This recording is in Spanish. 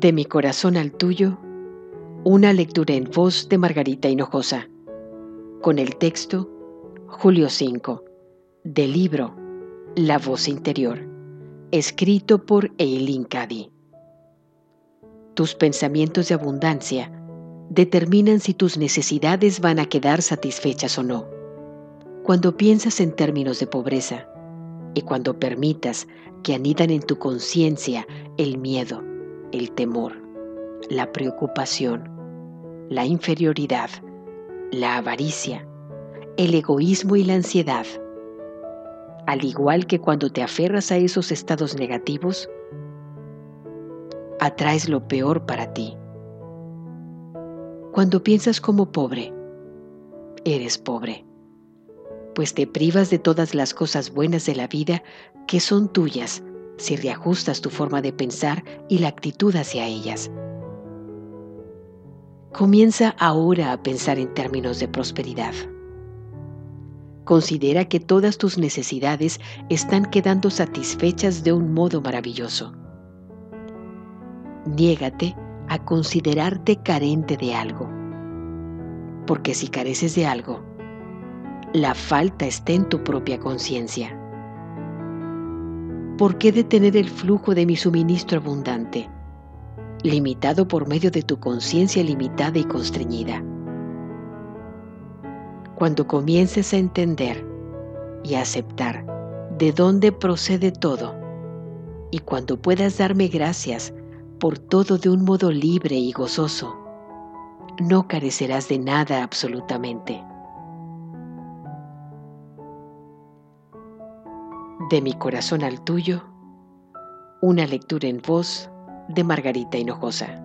De mi corazón al tuyo, una lectura en voz de Margarita Hinojosa, con el texto Julio 5, del libro La voz interior, escrito por Eileen Cady. Tus pensamientos de abundancia determinan si tus necesidades van a quedar satisfechas o no. Cuando piensas en términos de pobreza y cuando permitas que anidan en tu conciencia el miedo, el temor, la preocupación, la inferioridad, la avaricia, el egoísmo y la ansiedad. Al igual que cuando te aferras a esos estados negativos, atraes lo peor para ti. Cuando piensas como pobre, eres pobre, pues te privas de todas las cosas buenas de la vida que son tuyas si reajustas tu forma de pensar y la actitud hacia ellas. Comienza ahora a pensar en términos de prosperidad. Considera que todas tus necesidades están quedando satisfechas de un modo maravilloso. Niégate a considerarte carente de algo, porque si careces de algo, la falta está en tu propia conciencia. ¿Por qué detener el flujo de mi suministro abundante, limitado por medio de tu conciencia limitada y constreñida? Cuando comiences a entender y a aceptar de dónde procede todo, y cuando puedas darme gracias por todo de un modo libre y gozoso, no carecerás de nada absolutamente. De mi corazón al tuyo, una lectura en voz de Margarita Hinojosa.